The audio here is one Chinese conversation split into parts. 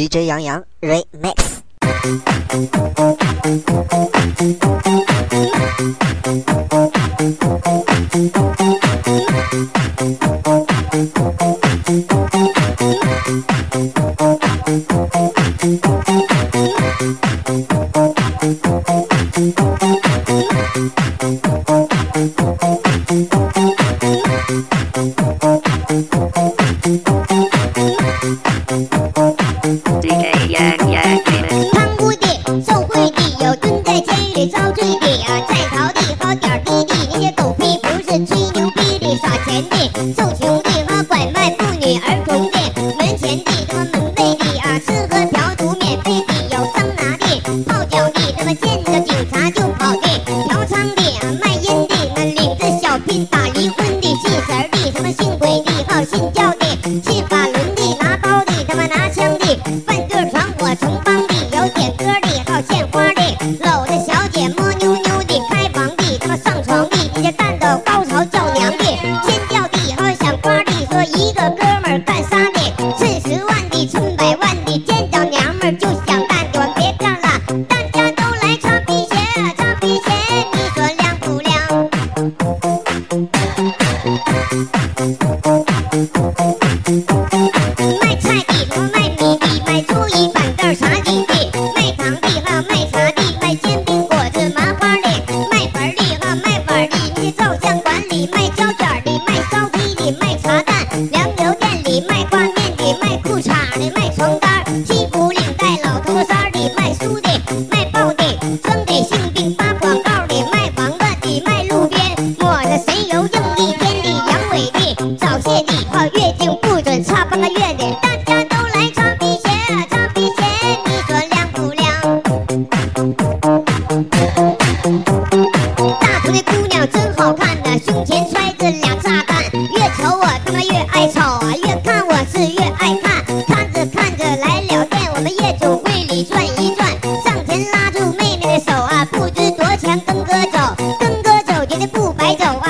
DJ 杨洋 Remix。Thank 嫖娼的，卖淫的，那领着小兵打离婚的，信神的，什么信鬼的，好信教的，信。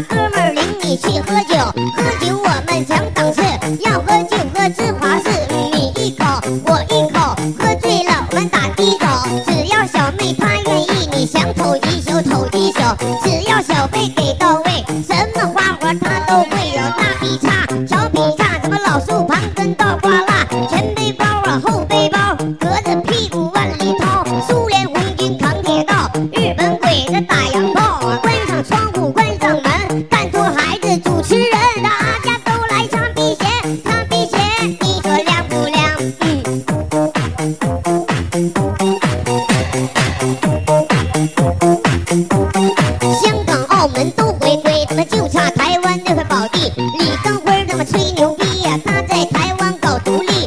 哥们儿领你去喝酒喝酒我们讲档次要喝就喝芝华士你一口我一口喝醉了我们打的走只要小妹她愿意你想瞅一宿瞅一宿。只要小费给到位什么花活她都会有香港、澳门都回归，他们就差台湾这块宝地。李登辉他么吹牛逼呀，他在台湾搞独立。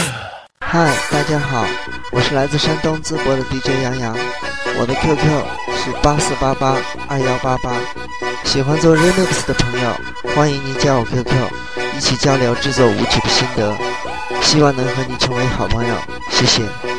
嗨大家好我是来自山东淄博的 dj 杨洋我的 qq 是八四八八二幺八八喜欢做 remix 的朋友欢迎您加我 qq 一起交流制作舞曲的心得希望能和你成为好朋友谢谢。